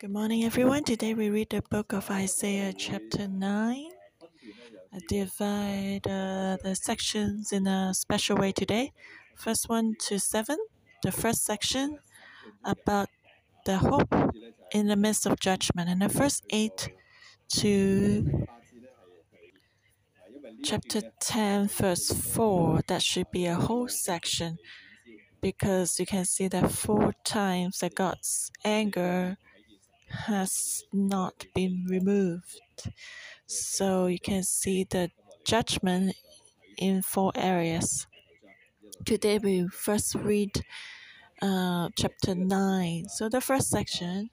Good morning, everyone. Today we read the book of Isaiah, chapter 9. I divide uh, the sections in a special way today. First one to seven, the first section about the hope in the midst of judgment, and the first eight to chapter 10, verse 4. That should be a whole section because you can see that four times that God's anger has not been removed. So you can see the judgment in four areas. Today we first read uh, chapter 9. So the first section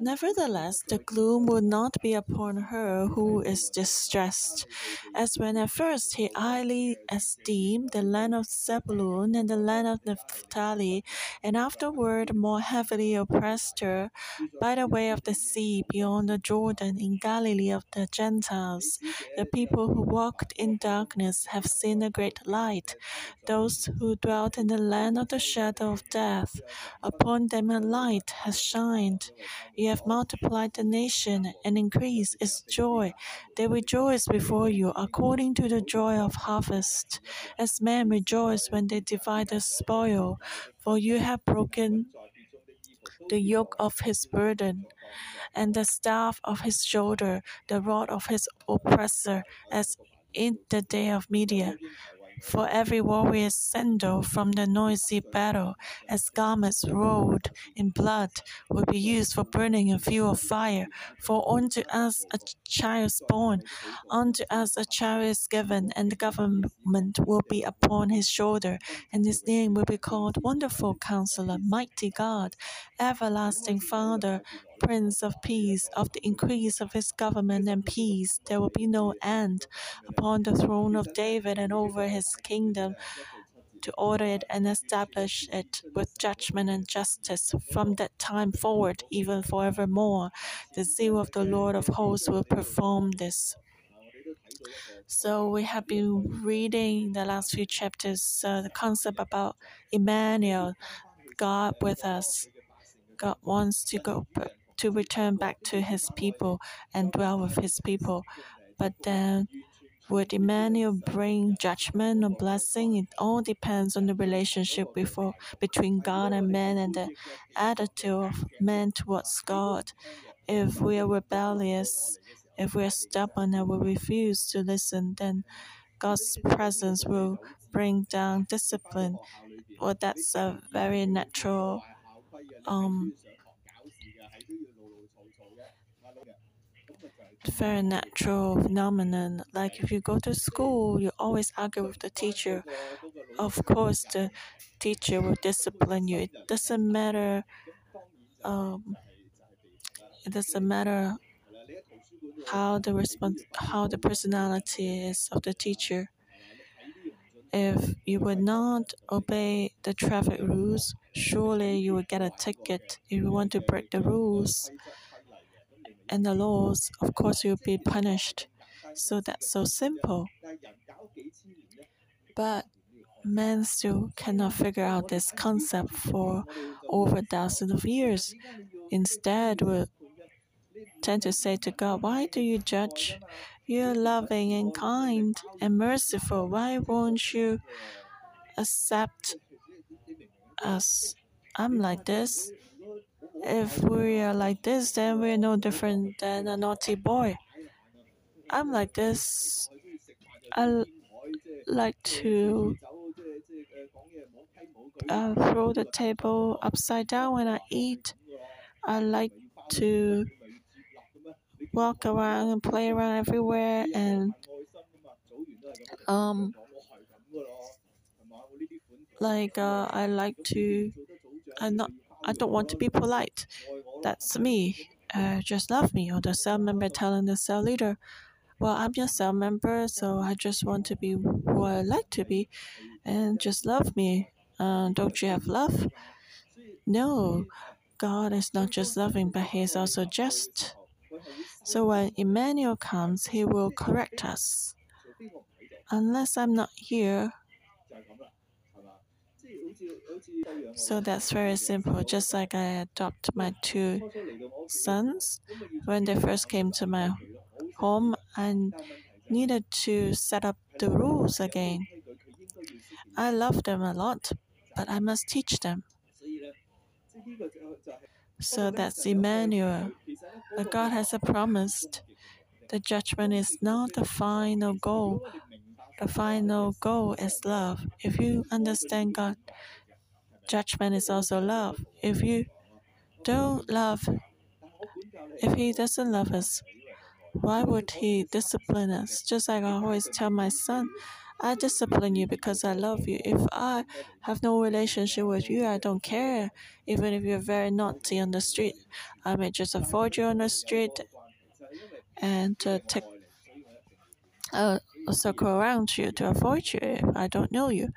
Nevertheless, the gloom will not be upon her who is distressed, as when at first he highly esteemed the land of Zebulun and the land of Naphtali, and afterward more heavily oppressed her by the way of the sea beyond the Jordan in Galilee of the Gentiles. The people who walked in darkness have seen a great light. Those who dwelt in the land of the shadow of death, upon them a light has shined. You have multiplied the nation and increased its joy. They rejoice before you according to the joy of harvest, as men rejoice when they divide the spoil. For you have broken the yoke of his burden, and the staff of his shoulder, the rod of his oppressor, as in the day of Midian for every warrior's sandal from the noisy battle, as garments rolled in blood, will be used for burning in fuel of fire. For unto us a child is born, unto us a child is given, and the government will be upon his shoulder, and his name will be called Wonderful Counselor, Mighty God, Everlasting Father, Prince of Peace, of the increase of his government and peace, there will be no end upon the throne of David and over his kingdom to order it and establish it with judgment and justice from that time forward, even forevermore. The zeal of the Lord of hosts will perform this. So we have been reading the last few chapters uh, the concept about Emmanuel, God with us. God wants to go to return back to his people and dwell with his people. But then, would Emmanuel bring judgment or blessing? It all depends on the relationship before, between God and man and the attitude of man towards God. If we are rebellious, if we are stubborn and we refuse to listen, then God's presence will bring down discipline. Well, that's a very natural um, very natural phenomenon. Like if you go to school, you always argue with the teacher. Of course, the teacher will discipline you. It doesn't matter. Um, it doesn't matter how the response, how the personality is of the teacher. If you would not obey the traffic rules, surely you will get a ticket. If you want to break the rules, and the laws, of course, you'll be punished. So that's so simple. But men still cannot figure out this concept for over thousands of years. Instead, we tend to say to God, Why do you judge? You're loving and kind and merciful. Why won't you accept us? I'm like this. If we are like this, then we're no different than a naughty boy. I'm like this. I like to uh, throw the table upside down when I eat. I like to walk around and play around everywhere and um like uh, I like to I'm not I don't want to be polite. That's me. Uh, just love me. Or the cell member telling the cell leader, Well, I'm your cell member, so I just want to be who I like to be and just love me. Uh, don't you have love? No, God is not just loving, but He is also just. So when Emmanuel comes, He will correct us. Unless I'm not here, So that's very simple. Just like I adopt my two sons, when they first came to my home, I needed to set up the rules again. I love them a lot, but I must teach them. So that's Emmanuel. But God has promised the judgment is not the final goal. The final goal is love. If you understand God, judgment is also love. If you don't love, if He doesn't love us, why would He discipline us? Just like I always tell my son, I discipline you because I love you. If I have no relationship with you, I don't care. Even if you're very naughty on the street, I may just avoid you on the street and uh, take uh, circle around you to avoid you if I don't know you.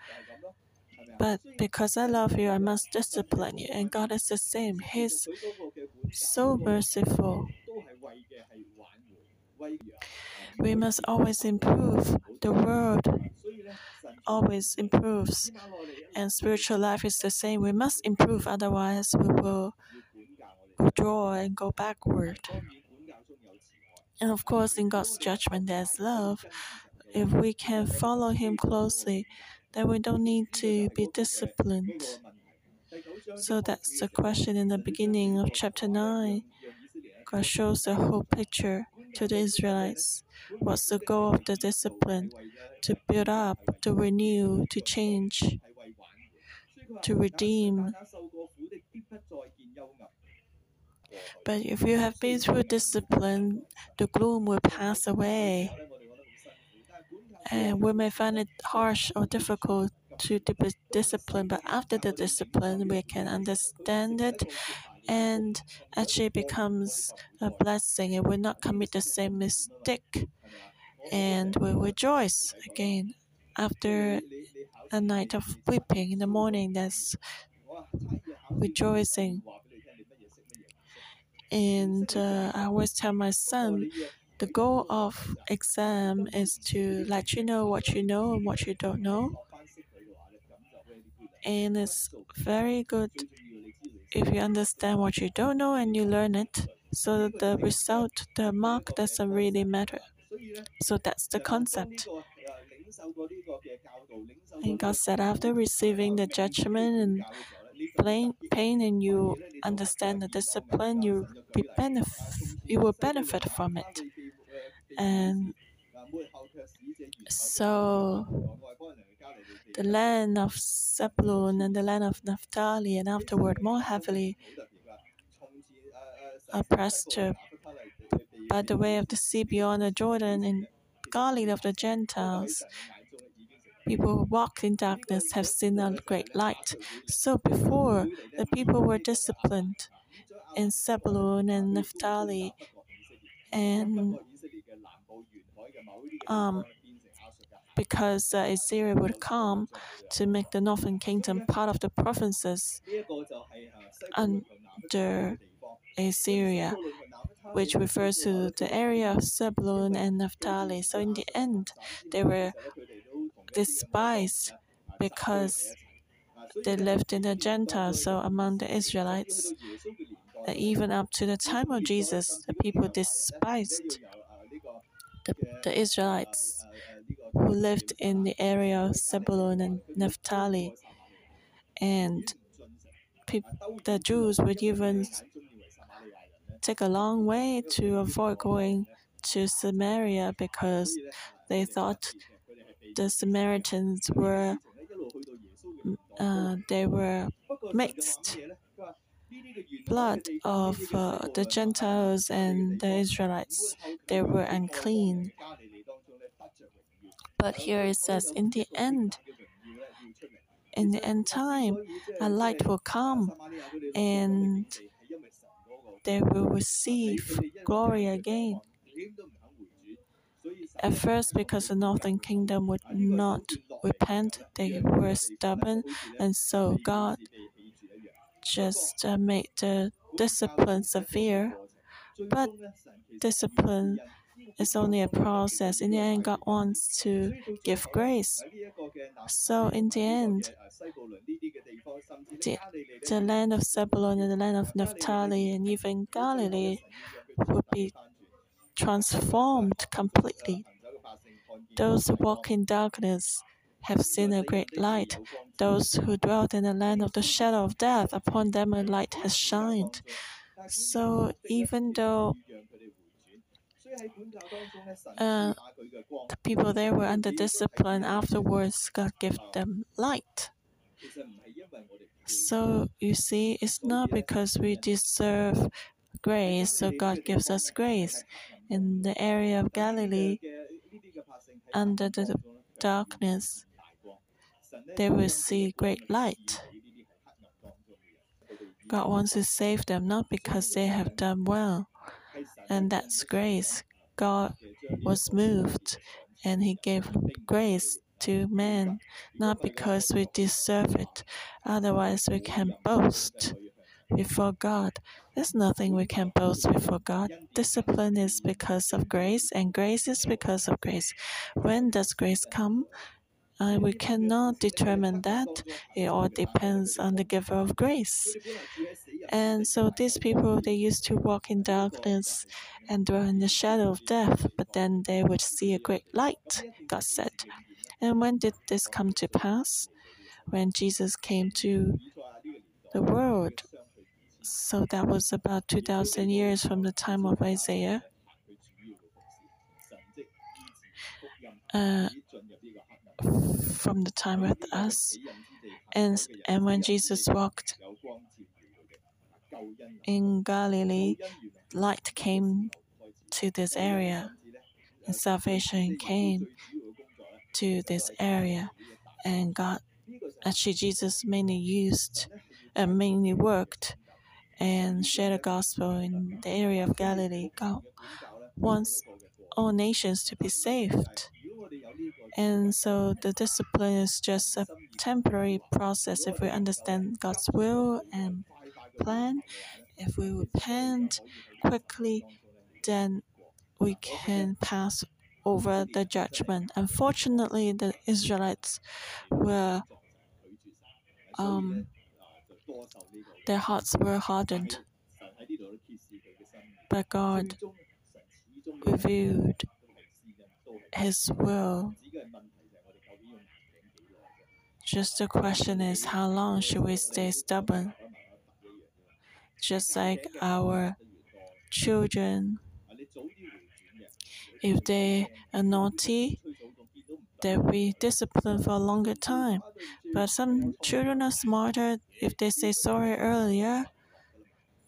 But because I love you, I must discipline you. And God is the same. He's so merciful. We must always improve. The world always improves. And spiritual life is the same. We must improve, otherwise, we will withdraw and go backward. And of course, in God's judgment, there's love. If we can follow Him closely, then we don't need to be disciplined. So that's the question in the beginning of chapter 9. God shows the whole picture to the Israelites. What's the goal of the discipline? To build up, to renew, to change, to redeem. But if you have been through discipline, the gloom will pass away. And we may find it harsh or difficult to discipline, but after the discipline, we can understand it and actually becomes a blessing and will not commit the same mistake and we rejoice again after a night of weeping in the morning that's rejoicing. And uh, i always tell my son the goal of exam is to let you know what you know and what you don't know and it's very good if you understand what you don't know and you learn it, so the result, the mark doesn't really matter. So that's the concept. And God said, after receiving the judgment and pain, pain and you understand the discipline, you be benef- you will benefit from it. And so the land of Zebulun and the land of Naphtali, and afterward more heavily oppressed by the way of the sea beyond the Jordan in Galilee of the Gentiles. People who walked in darkness have seen a great light. So before, the people were disciplined in Zebulun and Naphtali, and um, because uh, Assyria would come to make the northern kingdom part of the provinces under Assyria, which refers to the area of Zebulun and Naphtali. So in the end, they were despised because they lived in the Gentiles, so among the Israelites. Even up to the time of Jesus, the people despised the, the Israelites who lived in the area of Zebulun and Naphtali. And the Jews would even take a long way to avoid going to Samaria because they thought the Samaritans were uh, they were mixed blood of uh, the Gentiles and the Israelites. They were unclean. But here it says, in the end, in the end time, a light will come and they will receive glory again. At first, because the northern kingdom would not repent, they were stubborn, and so God just uh, made the discipline severe. But discipline is only a process. In the end, God wants to give grace. So, in the end, the, the land of Zebulun and the land of Naphtali and even Galilee will be transformed completely. Those who walk in darkness have seen a great light. Those who dwelt in the land of the shadow of death, upon them a light has shined. So even though uh, the people there were under discipline, afterwards God gave them light. So you see, it's not because we deserve grace, so God gives us grace. In the area of Galilee, under the darkness, they will see great light. God wants to save them not because they have done well, and that's grace. God was moved and He gave grace to men, not because we deserve it. Otherwise, we can boast before God. There's nothing we can boast before God. Discipline is because of grace, and grace is because of grace. When does grace come? Uh, we cannot determine that. It all depends on the giver of grace. And so these people, they used to walk in darkness and dwell in the shadow of death, but then they would see a great light, God said. And when did this come to pass? When Jesus came to the world. So that was about 2,000 years from the time of Isaiah. Uh, from the time with us. And, and when Jesus walked in Galilee, light came to this area, and salvation came to this area. And God, actually, Jesus mainly used and uh, mainly worked and shared the gospel in the area of Galilee. God wants all nations to be saved. And so the discipline is just a temporary process if we understand God's will and plan. If we repent quickly, then we can pass over the judgment. Unfortunately, the Israelites were um, their hearts were hardened. But God revealed His will just the question is how long should we stay stubborn? Just like our children, if they are naughty, they'll be disciplined for a longer time. But some children are smarter. If they say sorry earlier,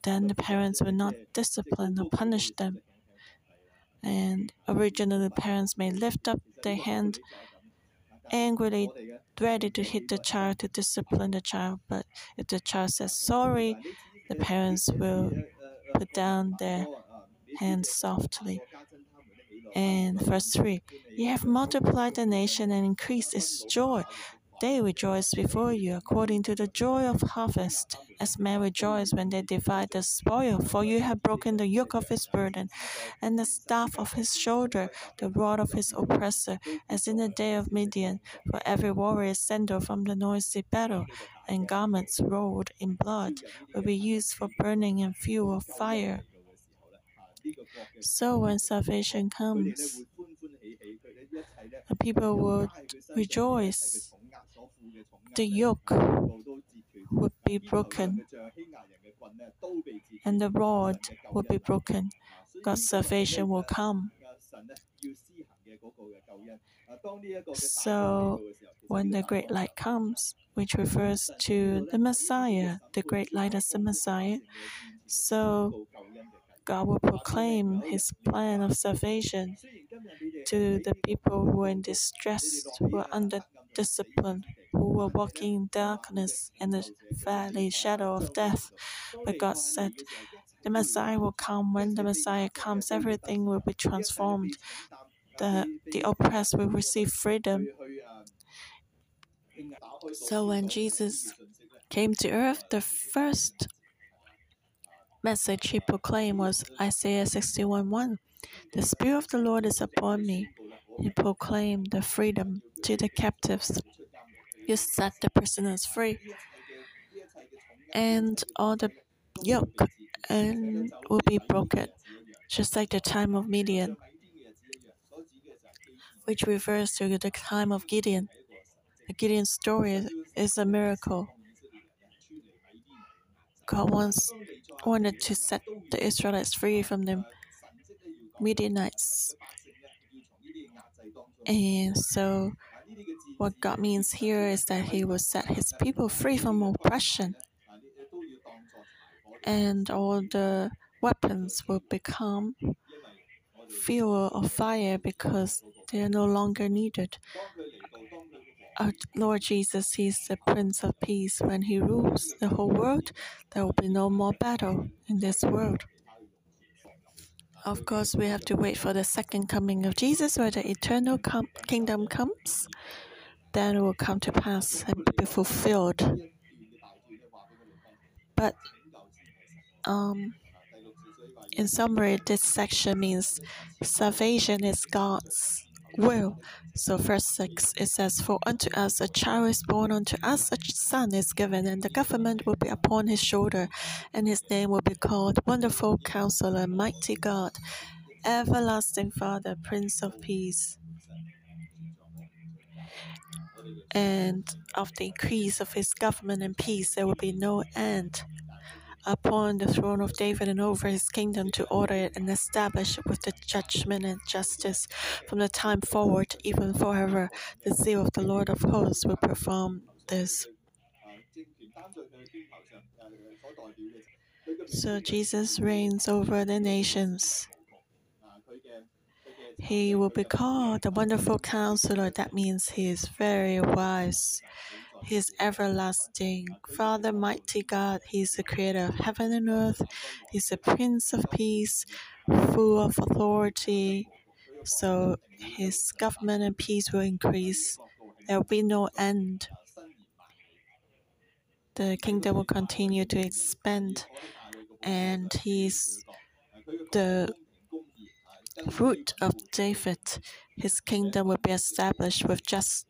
then the parents will not discipline or punish them. And originally, parents may lift up their hand angrily ready to hit the child to discipline the child, but if the child says sorry, the parents will put down their hands softly. And verse 3 You have multiplied the nation and increased its joy. They rejoice before you according to the joy of harvest, as men rejoice when they divide the spoil. For you have broken the yoke of his burden, and the staff of his shoulder, the rod of his oppressor, as in the day of Midian. For every warrior sandal from the noisy battle, and garments rolled in blood, will be used for burning and fuel of fire. So when salvation comes, the people will rejoice the yoke would be broken and the rod would be broken. God's salvation will come. So, when the great light comes, which refers to the Messiah, the great light is the Messiah, so God will proclaim his plan of salvation to the people who are in distress, who are under discipline, who were walking in darkness and the valley shadow of death. But God said, The Messiah will come. When the Messiah comes, everything will be transformed. The, the oppressed will receive freedom. So when Jesus came to earth, the first message he proclaimed was Isaiah 61:1. The Spirit of the Lord is upon me. He proclaim the freedom to the captives. You set the prisoners free. And all the yoke and will be broken, just like the time of Midian, which refers to the time of Gideon. The Gideon story is a miracle. God once wanted to set the Israelites free from the Midianites. And so, what God means here is that He will set His people free from oppression. And all the weapons will become fuel of fire because they are no longer needed. Our Lord Jesus is the Prince of Peace. When He rules the whole world, there will be no more battle in this world. Of course, we have to wait for the second coming of Jesus, where the eternal com- kingdom comes. Then it will come to pass and be fulfilled. But um, in summary, this section means salvation is God's will. So, verse 6 it says, For unto us a child is born, unto us a son is given, and the government will be upon his shoulder, and his name will be called Wonderful Counselor, Mighty God, Everlasting Father, Prince of Peace. And of the increase of his government and peace, there will be no end upon the throne of David and over his kingdom to order it and establish it with the judgment and justice from the time forward, even forever. The zeal of the Lord of hosts will perform this. So Jesus reigns over the nations. He will be called the wonderful counselor. That means he is very wise. He is everlasting. Father, mighty God, He is the creator of heaven and earth. He is the Prince of Peace, full of authority. So His government and peace will increase. There will be no end. The kingdom will continue to expand, and He is the root of David. His kingdom will be established with justice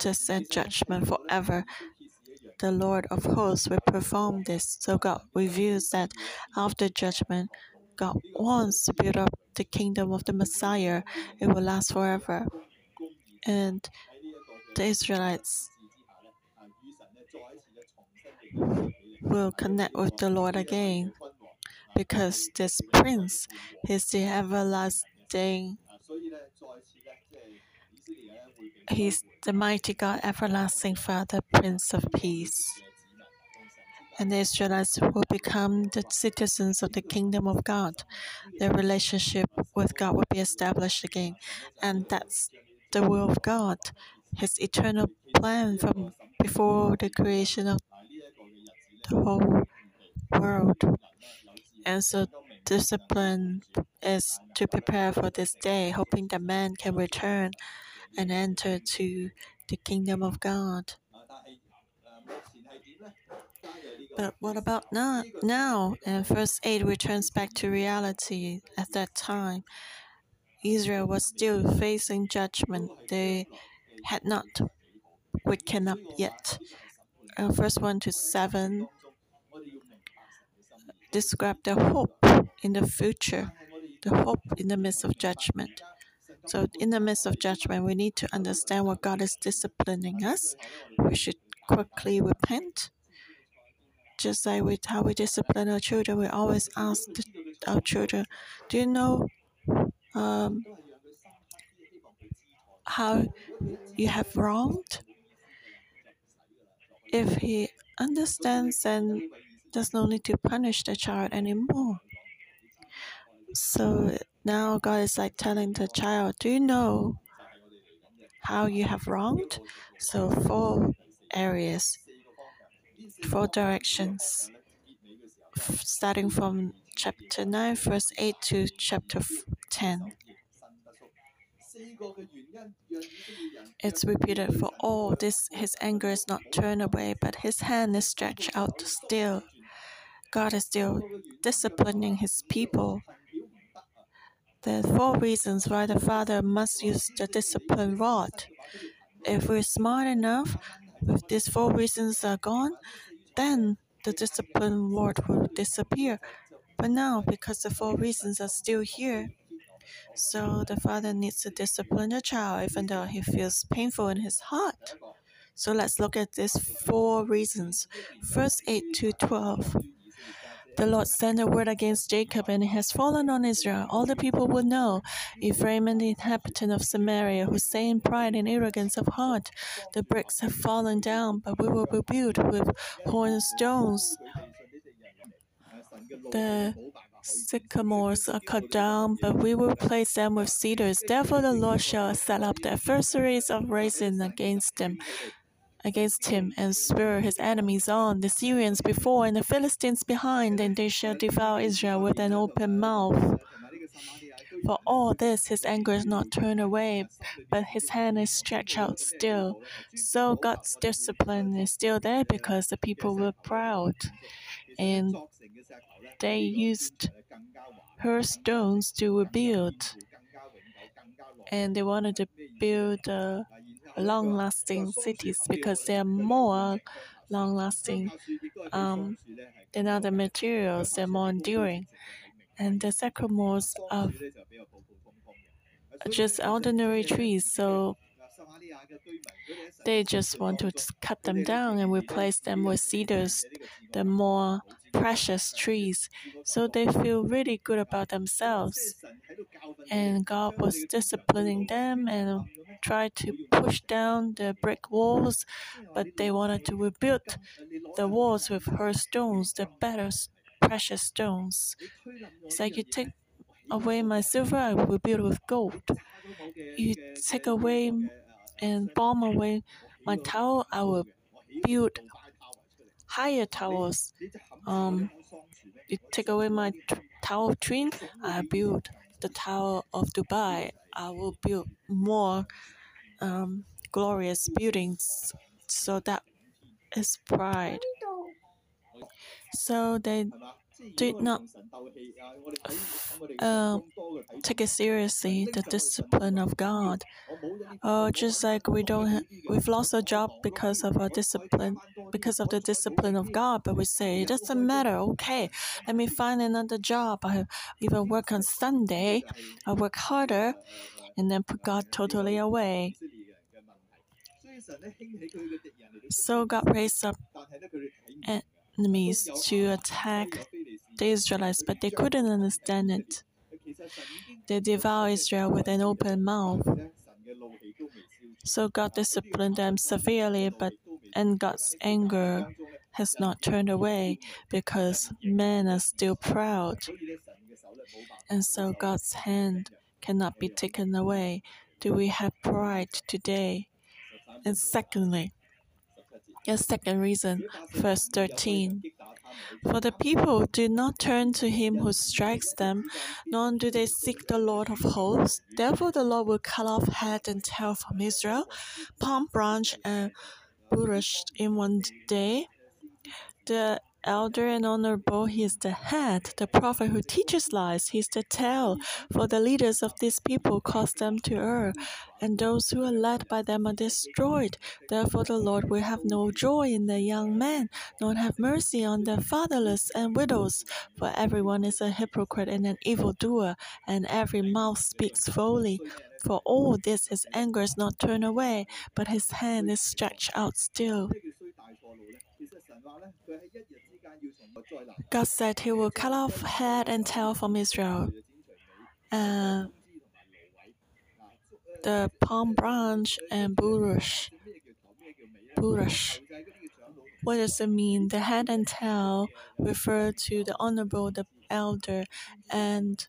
justice and judgment forever. The Lord of hosts will perform this. So God reveals that after judgment, God wants to build up the kingdom of the Messiah. It will last forever. And the Israelites will connect with the Lord again because this prince is the everlasting He's the mighty God, everlasting Father, Prince of Peace. And the Israelites will become the citizens of the kingdom of God. Their relationship with God will be established again. And that's the will of God, His eternal plan from before the creation of the whole world. And so discipline is to prepare for this day, hoping that man can return and enter to the kingdom of God. But what about now? Now, and verse 8 returns back to reality. At that time, Israel was still facing judgment. They had not waken up yet. Uh, verse 1 to 7 describe the hope in the future, the hope in the midst of judgment. So, in the midst of judgment, we need to understand what God is disciplining us. We should quickly repent. Just like with how we discipline our children, we always ask our children, Do you know um, how you have wronged? If he understands, then there's no need to punish the child anymore. So now God is like telling the child, Do you know how you have wronged? So, four areas, four directions, starting from chapter 9, verse 8 to chapter 10. It's repeated for all this his anger is not turned away, but his hand is stretched out still. God is still disciplining his people. There are four reasons why the father must use the discipline rod. If we're smart enough, if these four reasons are gone, then the discipline rod will disappear. But now, because the four reasons are still here, so the father needs to discipline the child even though he feels painful in his heart. So let's look at these four reasons. First, 8 to 12. The Lord sent a word against Jacob, and it has fallen on Israel. All the people will know. Ephraim and the inhabitant of Samaria, who say in pride and arrogance of heart, The bricks have fallen down, but we will be built with horn stones. The sycamores are cut down, but we will place them with cedars. Therefore, the Lord shall set up the adversaries of Rezin against them, against him, and spur his enemies on, the Syrians before and the Philistines behind, and they shall devour Israel with an open mouth. For all this, his anger is not turned away, but his hand is stretched out still. So God's discipline is still there because the people were proud. And they used her stones to rebuild. And they wanted to build uh, long lasting cities because they are more long lasting um, than other materials, they're more enduring. And the sycamores are just ordinary trees, so they just want to cut them down and replace them with cedars, the more precious trees. So they feel really good about themselves. And God was disciplining them and tried to push down the brick walls, but they wanted to rebuild the walls with her stones, the better precious stones. It's like you take away my silver, I will build with gold. You take away and bomb away my tower, I will build higher towers. Um, you take away my tower of twin, I build the tower of Dubai. I will build more um, glorious buildings. So that is pride. So they did not uh, take it seriously the discipline of God. Oh, just like we don't, we've lost a job because of our discipline, because of the discipline of God. But we say it doesn't matter. Okay, let me find another job. I even work on Sunday. I work harder, and then put God totally away. So God raised up enemies to attack the Israelites, but they couldn't understand it. They devour Israel with an open mouth. So God disciplined them severely, but and God's anger has not turned away because men are still proud. And so God's hand cannot be taken away. Do we have pride today? And secondly, a second reason, verse 13. For the people do not turn to him who strikes them, nor do they seek the Lord of hosts. Therefore, the Lord will cut off head and tail from Israel, palm branch and bulrush in one day. The elder and honorable, he is the head. The prophet who teaches lies, he is the tail. For the leaders of this people cause them to err, and those who are led by them are destroyed. Therefore, the Lord will have no joy in the young men, nor have mercy on the fatherless and widows. For everyone is a hypocrite and an evildoer, and every mouth speaks folly. For all this, his anger is not turned away, but his hand is stretched out still. God said he will cut off head and tail from Israel. And the palm branch and bulrush. Bulrush. What does it mean? The head and tail refer to the honorable, the elder, and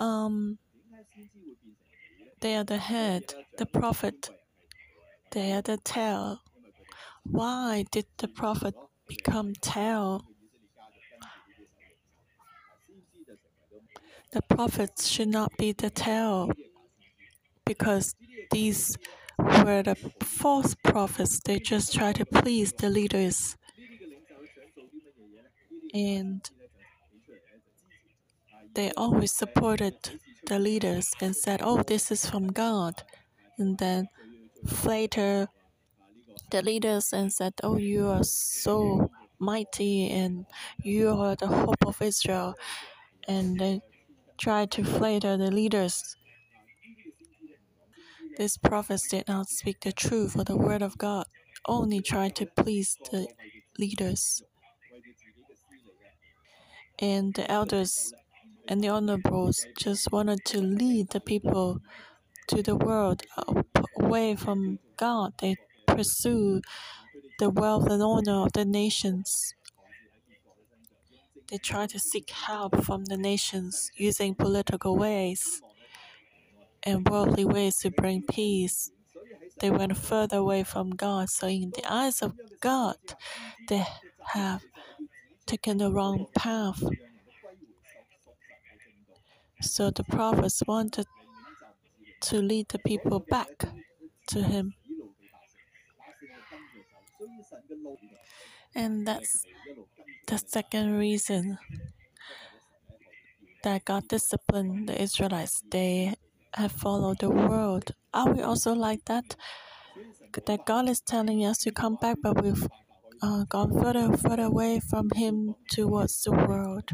um, they are the head, the prophet. They are the tail. Why did the prophet become tail? The prophets should not be the tail because these were the false prophets. They just try to please the leaders. And they always supported the leaders and said, Oh, this is from God. And then later, the leaders and said, Oh, you are so mighty and you are the hope of Israel. And they tried to flatter the leaders. These prophets did not speak the truth or the word of God, only tried to please the leaders. And the elders and the honorables just wanted to lead the people to the world uh, away from God. They pursue the wealth and honor of the nations. They try to seek help from the nations using political ways and worldly ways to bring peace. They went further away from God. So, in the eyes of God, they have taken the wrong path. So, the prophets wanted to lead the people back to Him. And that's the second reason that God disciplined the Israelites. They have followed the world. Are we also like that? That God is telling us to come back, but we've uh, gone further and further away from Him towards the world.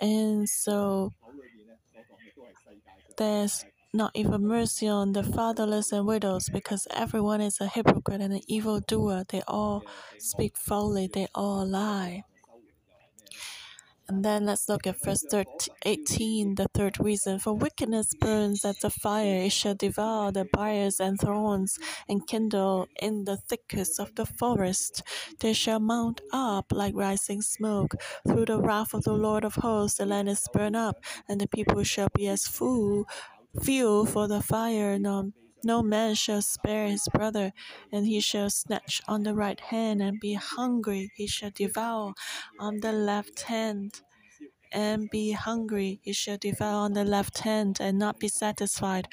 And so there's not even mercy on the fatherless and widows because everyone is a hypocrite and an evildoer. They all speak folly, they all lie. And then let's look at verse 13, 18, the third reason. For wickedness burns as a fire, it shall devour the briars and thorns, and kindle in the thickets of the forest. They shall mount up like rising smoke. Through the wrath of the Lord of hosts, the land is burned up, and the people shall be as fuel, fuel for the fire. No, no man shall spare his brother, and he shall snatch on the right hand and be hungry. He shall devour on the left hand and be hungry. He shall devour on the left hand and not be satisfied.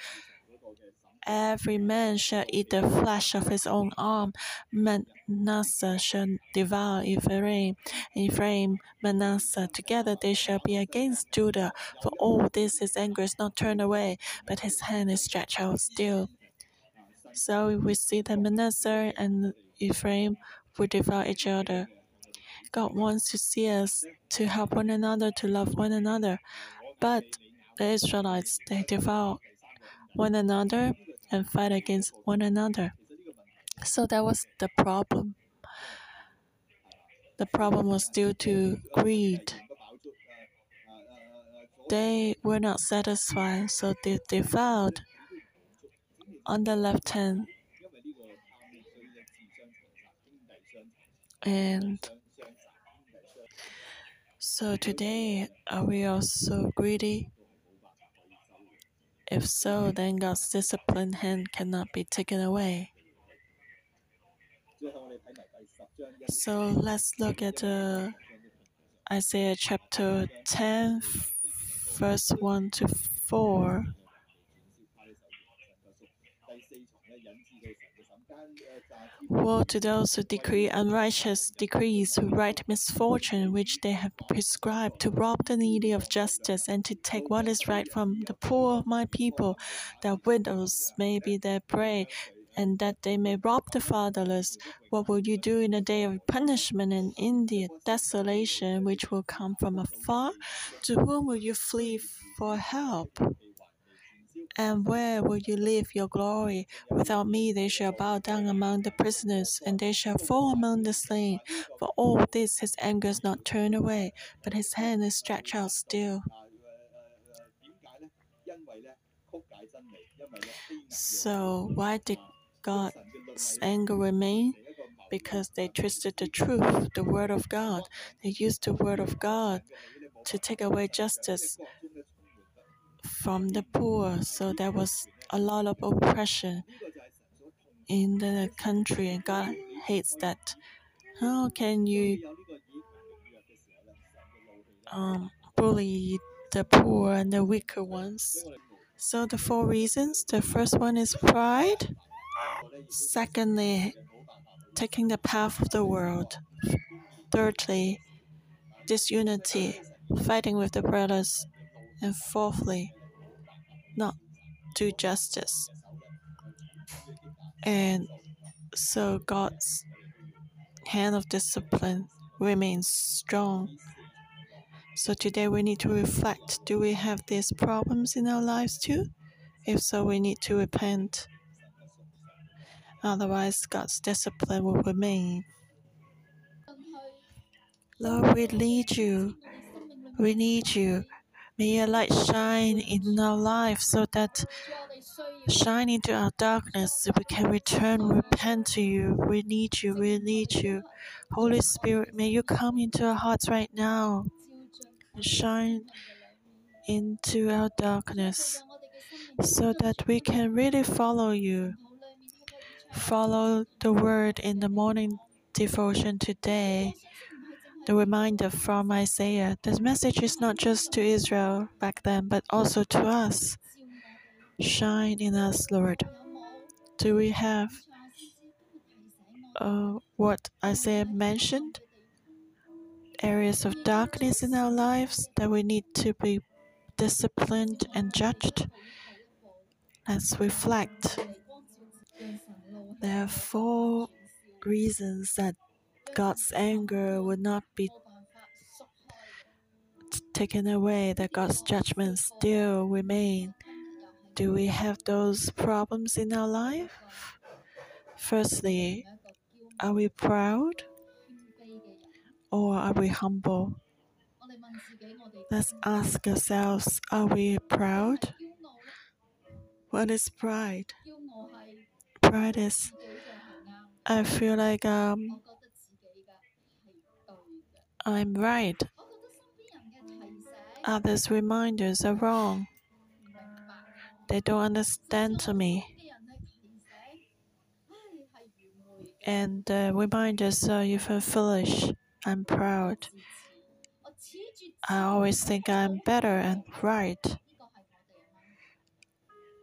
Every man shall eat the flesh of his own arm. Manasseh shall devour Ephraim, Ephraim, Manasseh. Together they shall be against Judah. For all this his anger is not turned away, but his hand is stretched out still. So we see that Manasseh and Ephraim will devour each other. God wants to see us to help one another, to love one another. But the Israelites, they devour one another and fight against one another. So that was the problem. The problem was due to greed. They were not satisfied, so they devoured on the left hand. And so today, uh, are we also greedy? If so, then God's disciplined hand cannot be taken away. So let's look at uh, Isaiah chapter 10, verse 1 to 4. Woe to those who decree unrighteous decrees, who write misfortune which they have prescribed, to rob the needy of justice, and to take what is right from the poor of my people, that widows may be their prey, and that they may rob the fatherless. What will you do in the day of punishment and in the desolation which will come from afar? To whom will you flee for help? And where will you leave your glory? Without me they shall bow down among the prisoners, and they shall fall among the slain. For all this his anger is not turned away, but his hand is stretched out still. So why did God's anger remain? Because they twisted the truth, the word of God. They used the word of God to take away justice from the poor. So there was a lot of oppression in the country, and God hates that. How can you um, bully the poor and the weaker ones? So the four reasons. The first one is pride. Secondly, taking the path of the world. Thirdly, disunity, fighting with the brothers. And fourthly, not do justice. And so God's hand of discipline remains strong. So today we need to reflect do we have these problems in our lives too? If so, we need to repent. Otherwise, God's discipline will remain. Lord, we need you. We need you. May your light shine in our life so that shine into our darkness so we can return, repent to you. We need you. We need you. Holy Spirit, may you come into our hearts right now and shine into our darkness so that we can really follow you. Follow the word in the morning devotion today the reminder from Isaiah. This message is not just to Israel back then, but also to us. Shine in us, Lord. Do we have uh, what Isaiah mentioned? Areas of darkness in our lives that we need to be disciplined and judged. Let's reflect. There are four reasons that God's anger would not be taken away, that God's judgment still remain. Do we have those problems in our life? Firstly, are we proud or are we humble? Let's ask ourselves are we proud? What is pride? Pride is I feel like um, I'm right. Others' reminders are wrong. They don't understand me. And the reminders are even foolish. I'm proud. I always think I'm better and right.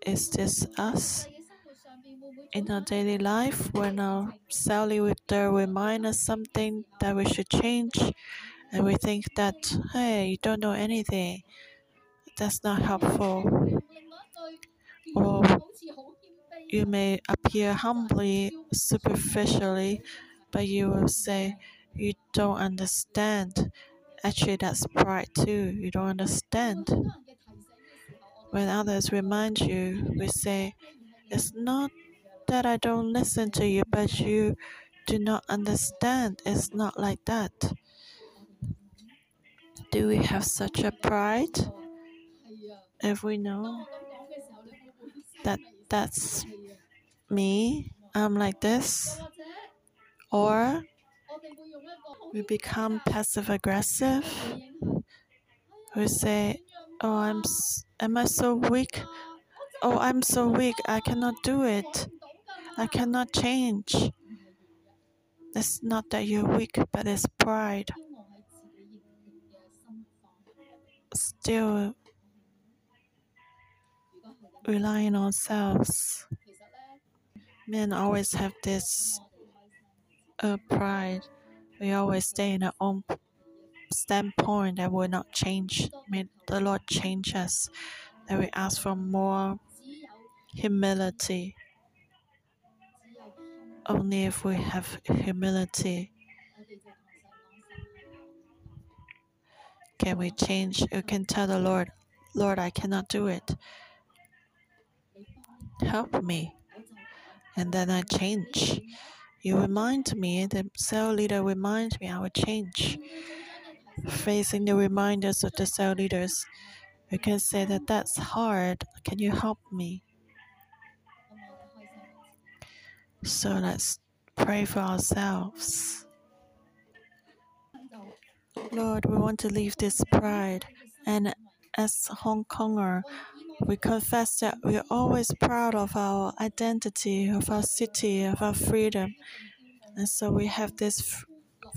Is this us? In our daily life, when our cell leader remind us something that we should change, and we think that, hey, you don't know anything, that's not helpful. Or you may appear humbly, superficially, but you will say, you don't understand. Actually, that's pride too. You don't understand. When others remind you, we say, it's not that I don't listen to you, but you do not understand. It's not like that. Do we have such a pride? If we know that that's me, I'm like this, or we become passive aggressive. We say, "Oh, I'm am I so weak? Oh, I'm so weak. I cannot do it. I cannot change." It's not that you're weak, but it's pride. Still relying on ourselves. Men always have this uh, pride. We always stay in our own standpoint and will not change. May the Lord change us. That we ask for more humility. Only if we have humility can we change. You can tell the Lord, Lord, I cannot do it. Help me. And then I change. You remind me, the cell leader reminds me, I will change. Facing the reminders of the cell leaders, we can say that that's hard. Can you help me? So let's pray for ourselves. Lord, we want to leave this pride. And as Hong Konger, we confess that we are always proud of our identity, of our city, of our freedom. And so we have this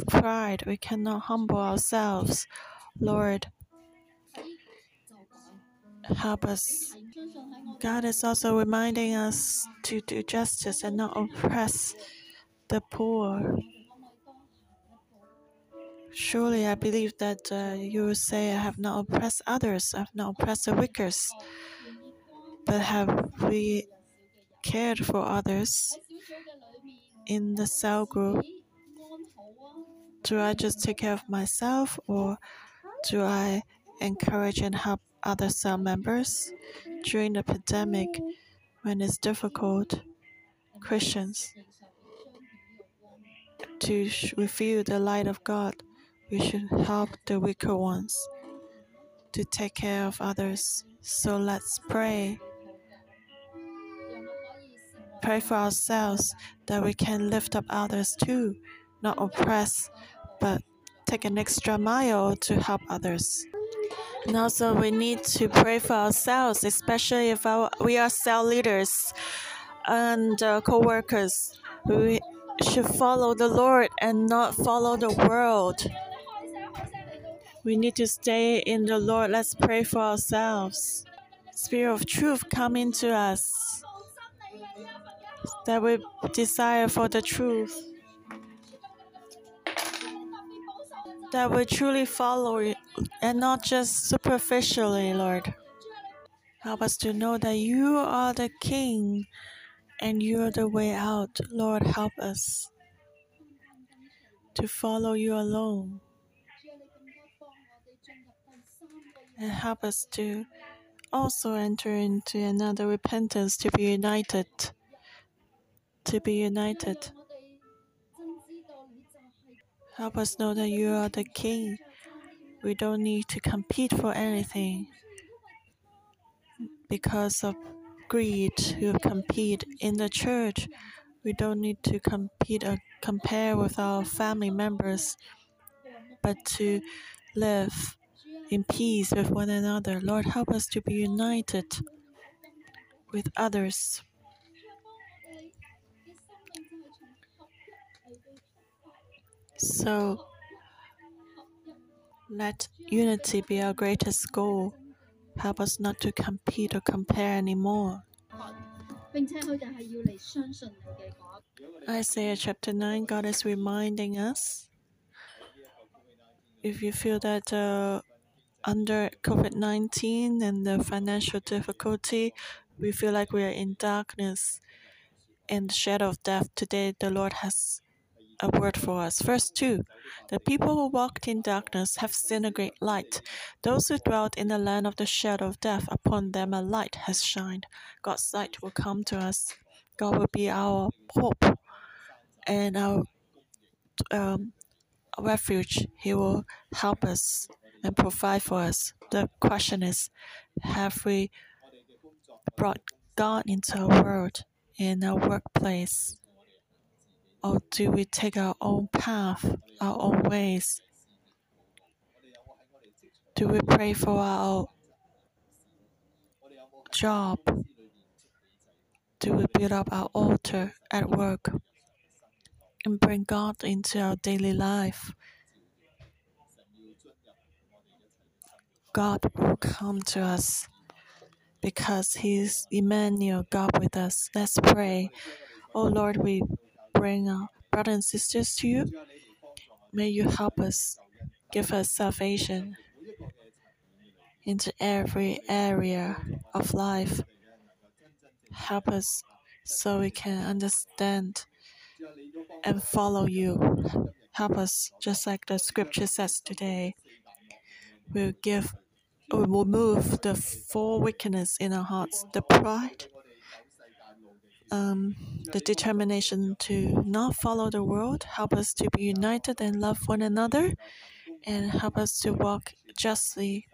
pride. We cannot humble ourselves. Lord, help us. God is also reminding us to do justice and not oppress the poor. Surely I believe that uh, you will say, I have not oppressed others, I have not oppressed the wicked, but have we cared for others in the cell group? Do I just take care of myself or do I encourage and help other cell members during the pandemic when it's difficult? Christians to reveal the light of God, we should help the weaker ones to take care of others. So let's pray. Pray for ourselves that we can lift up others too, not oppress, but take an extra mile to help others. And also, we need to pray for ourselves, especially if our, we are cell leaders and uh, co workers. We should follow the Lord and not follow the world. We need to stay in the Lord. Let's pray for ourselves. Spirit of truth, come into us. That we desire for the truth. That we truly follow and not just superficially, Lord. Help us to know that you are the King and you are the way out. Lord, help us to follow you alone. And help us to also enter into another repentance to be united. To be united. Help us know that you are the King. We don't need to compete for anything because of greed to compete in the church. We don't need to compete or compare with our family members, but to live in peace with one another. Lord, help us to be united with others. So, let unity be our greatest goal. Help us not to compete or compare anymore. Isaiah chapter 9, God is reminding us if you feel that uh, under COVID 19 and the financial difficulty, we feel like we are in darkness and the shadow of death. Today, the Lord has a word for us. Verse 2 The people who walked in darkness have seen a great light. Those who dwelt in the land of the shadow of death, upon them a light has shined. God's light will come to us. God will be our hope and our um, refuge. He will help us and provide for us. The question is have we brought God into our world, in our workplace? Or do we take our own path, our own ways? Do we pray for our job? Do we build up our altar at work and bring God into our daily life? God will come to us because He's Emmanuel, God with us. Let's pray. Oh Lord, we bring our brothers and sisters to you. May you help us, give us salvation into every area of life. Help us so we can understand and follow you. Help us, just like the scripture says today. We'll give, we will move the four wickedness in our hearts the pride, um, the determination to not follow the world, help us to be united and love one another, and help us to walk justly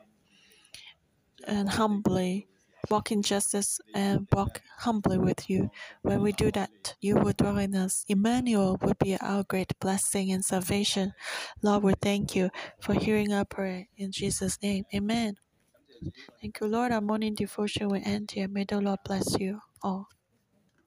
and humbly, walk in justice and walk humbly with you. When we do that, you will dwell in us. Emmanuel will be our great blessing and salvation. Lord, we thank you for hearing our prayer in Jesus' name. Amen. Thank you, Lord. Our morning devotion will end here. May the Lord bless you all.